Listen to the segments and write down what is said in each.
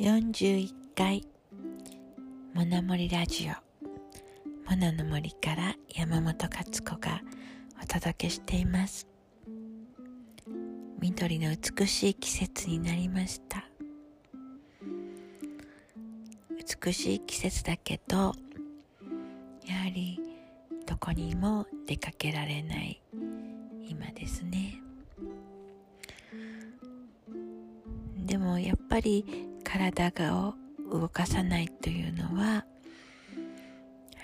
41回モナモリラジオ。モナの森から山本勝子がお届けしています。緑の美しい季節になりました。美しい季節だけどやはりどこにも出かけられない今ですね。でもやっぱり体が動かさないというのは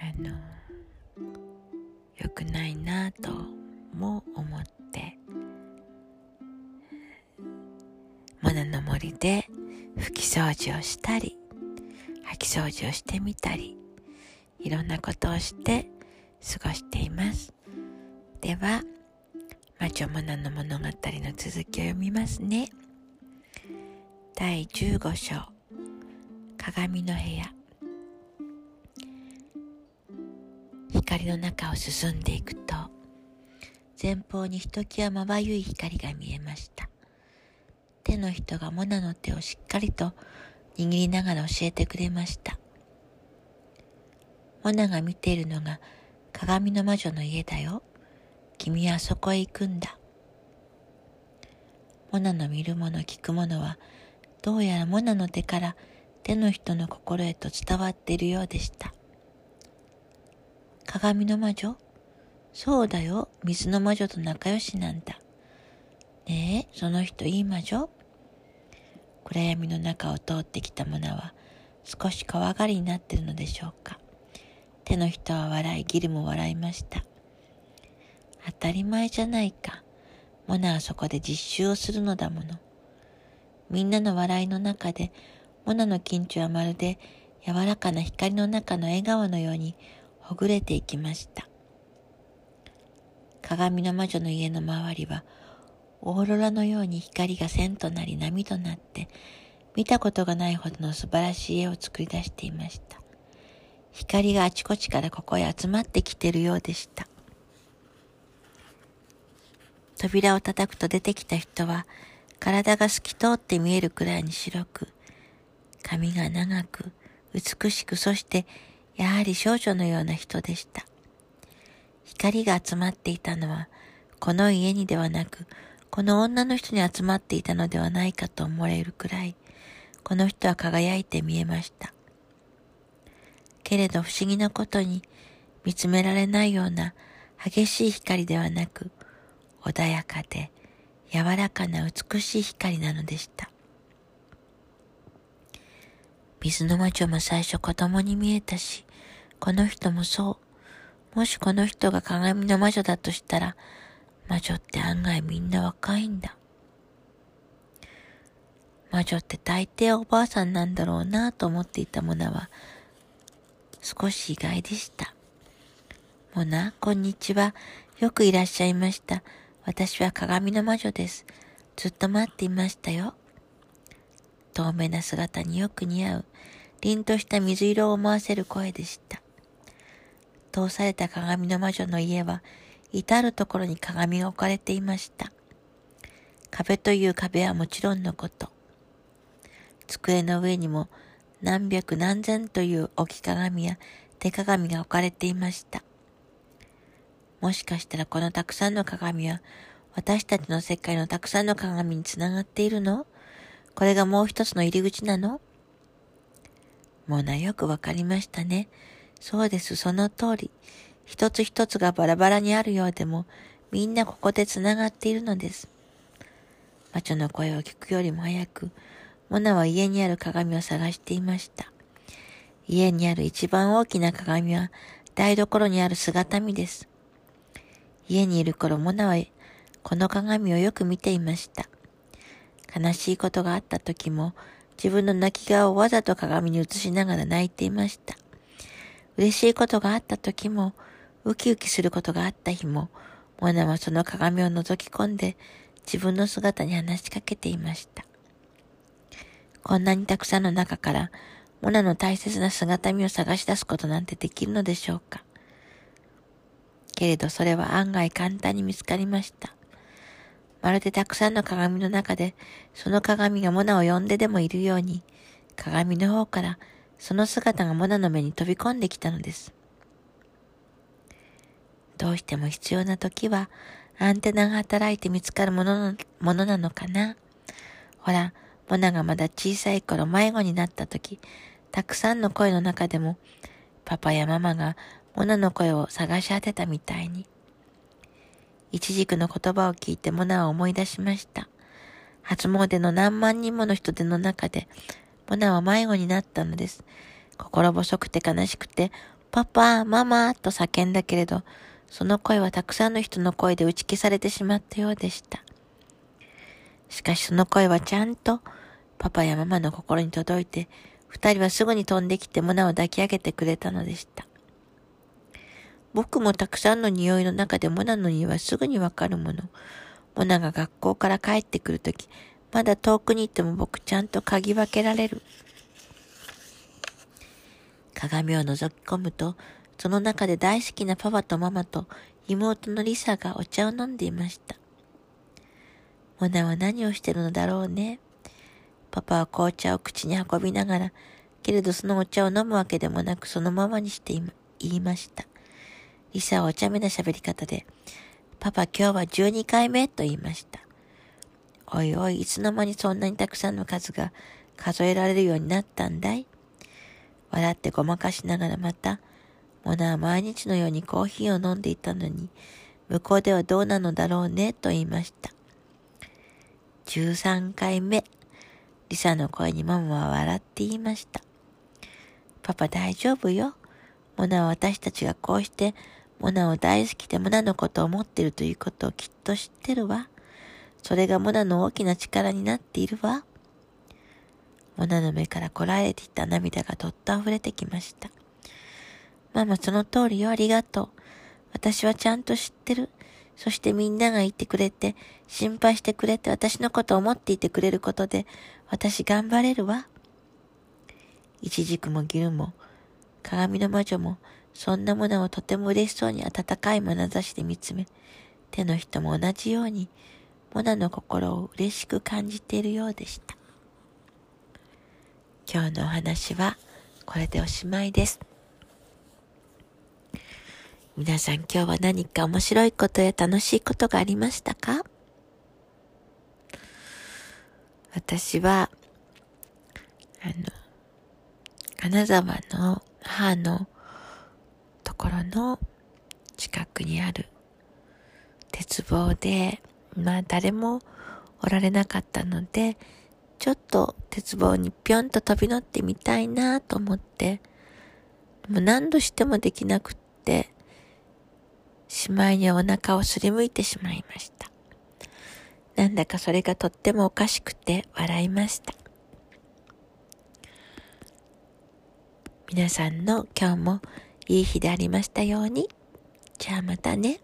あの良くないなとも思ってモナの森で拭き掃除をしたり掃き掃除をしてみたりいろんなことをして過ごしています。では魔女モナの物語の続きを読みますね。第15章。鏡の部屋。光の中を進んでいくと前方にひときわまばゆい光が見えました。手の人がモナの手をしっかりと握りながら教えてくれました。モナが見ているのが鏡の魔女の家だよ。君はそこへ行くんだ。モナの見るもの聞くものはどうやらモナの手から手の人の心へと伝わっているようでした鏡の魔女？そうだよ、水の魔女と仲良しなんだ。ねえ、その人いい魔女？暗闇の中を通ってきたモナは少し怖がりになってるのでしょうか。手の人は笑い、ギルも笑いました。当たり前じゃないか。モナはそこで実習をするのだもの。みんなの笑いの中で、モナの緊張はまるで柔らかな光の中の笑顔のようにほぐれていきました。鏡の魔女の家の周りは、オーロラのように光が線となり波となって、見たことがないほどの素晴らしい絵を作り出していました。光があちこちからここへ集まってきているようでした。扉を叩くと出てきた人は、体が透き通って見えるくらいに白く、髪が長く、美しく、そしてやはり少女のような人でした。光が集まっていたのは、この家にではなく、この女の人に集まっていたのではないかと思われるくらい、この人は輝いて見えました。けれど不思議なことに、見つめられないような激しい光ではなく、穏やかで柔らかな美しい光なのでした。水の魔女も最初子供に見えたし、この人もそう。もしこの人が鏡の魔女だとしたら、魔女って案外みんな若いんだ。魔女って大抵おばあさんなんだろうなと思っていたモナは、少し意外でした。モナ、こんにちは。よくいらっしゃいました。私は鏡の魔女です。ずっと待っていましたよ。透明な姿によく似合う、凛とした水色を思わせる声でした。通された鏡の魔女の家は、至るところに鏡が置かれていました。壁という壁はもちろんのこと。机の上にも何百何千という置き鏡や手鏡が置かれていました。もしかしたらこのたくさんの鏡は私たちの世界のたくさんの鏡につながっているの？これがもう一つの入り口なの？もうなよくわかりましたね。そうです、その通り。一つ一つがバラバラにあるようでも、みんなここで繋がっているのです。魔女の声を聞くよりも早く、モナは家にある鏡を探していました。家にある一番大きな鏡は台所にある姿見です。家にいる頃、モナはこの鏡をよく見ていました。悲しいことがあった時も、自分の泣き顔をわざと鏡に映しながら泣いていました。嬉しいことがあった時も、ウキウキすることがあった日も、モナはその鏡を覗き込んで自分の姿に話しかけていました。こんなにたくさんの中から、モナの大切な姿見を探し出すことなんてできるのでしょうか。けれどそれは案外簡単に見つかりました。まるでたくさんの鏡の中で、その鏡がモナを呼んででもいるように、鏡の方からその姿がモナの目に飛び込んできたのです。どうしても必要な時はアンテナが働いて見つかるもののものなのかな。ほら、モナがまだ小さい頃迷子になった時、たくさんの声の中でも、パパやママがモナの声を探し当てたみたいに。一軸の言葉を聞いてモナは思い出しました。初詣の何万人もの人手の中で、モナは迷子になったのです。心細くて悲しくて、パパ、ママと叫んだけれど、その声はたくさんの人の声で打ち消されてしまったようでした。しかしその声はちゃんとパパやママの心に届いて、二人はすぐに飛んできてモナを抱き上げてくれたのでした。僕もたくさんの匂いの中でモナの匂いはすぐにわかるもの。モナが学校から帰ってくるとき、まだ遠くに行っても僕ちゃんと嗅ぎ分けられる。鏡を覗き込むと、その中で大好きなパパとママと妹のリサがお茶を飲んでいました。モナは何をしてるのだろうね。パパは紅茶を口に運びながら、けれどそのお茶を飲むわけでもなくそのままにして言いました。リサはお茶目な喋り方で、パパ今日は12回目と言いました。おいおい、いつの間にそんなにたくさんの数が数えられるようになったんだい？笑ってごまかしながらまた、モナは毎日のようにコーヒーを飲んでいたのに、向こうではどうなのだろうね、と言いました。13回目、リサの声にママは笑って言いました。パパ大丈夫よ。モナは私たちがこうして、モナを大好きでモナのことを思っているということをきっと知ってるわ。それがモナの大きな力になっているわ。モナの目からこらえていた涙がどっと溢れてきました。ママその通りよ、ありがとう。私はちゃんと知ってる。そしてみんながいてくれて、心配してくれて、私のことを思っていてくれることで、私頑張れるわ。イチジクもギルも、鏡の魔女も、そんなものをとても嬉しそうに温かい眼差しで見つめ、手の人も同じように、モナの心を嬉しく感じているようでした。今日のお話はこれでおしまいです。皆さん今日は何か面白いことや楽しいことがありましたか？私は、あの、金沢の母のころの近くにある鉄棒で、まあ誰もおられなかったので、ちょっと鉄棒にぴょんと飛び乗ってみたいなと思って、もう何度してもできなくって、しまいにお腹をすりむいてしまいました。なんだかそれがとってもおかしくて笑いました。皆さんの今日もいい日でありましたように。じゃあまたね。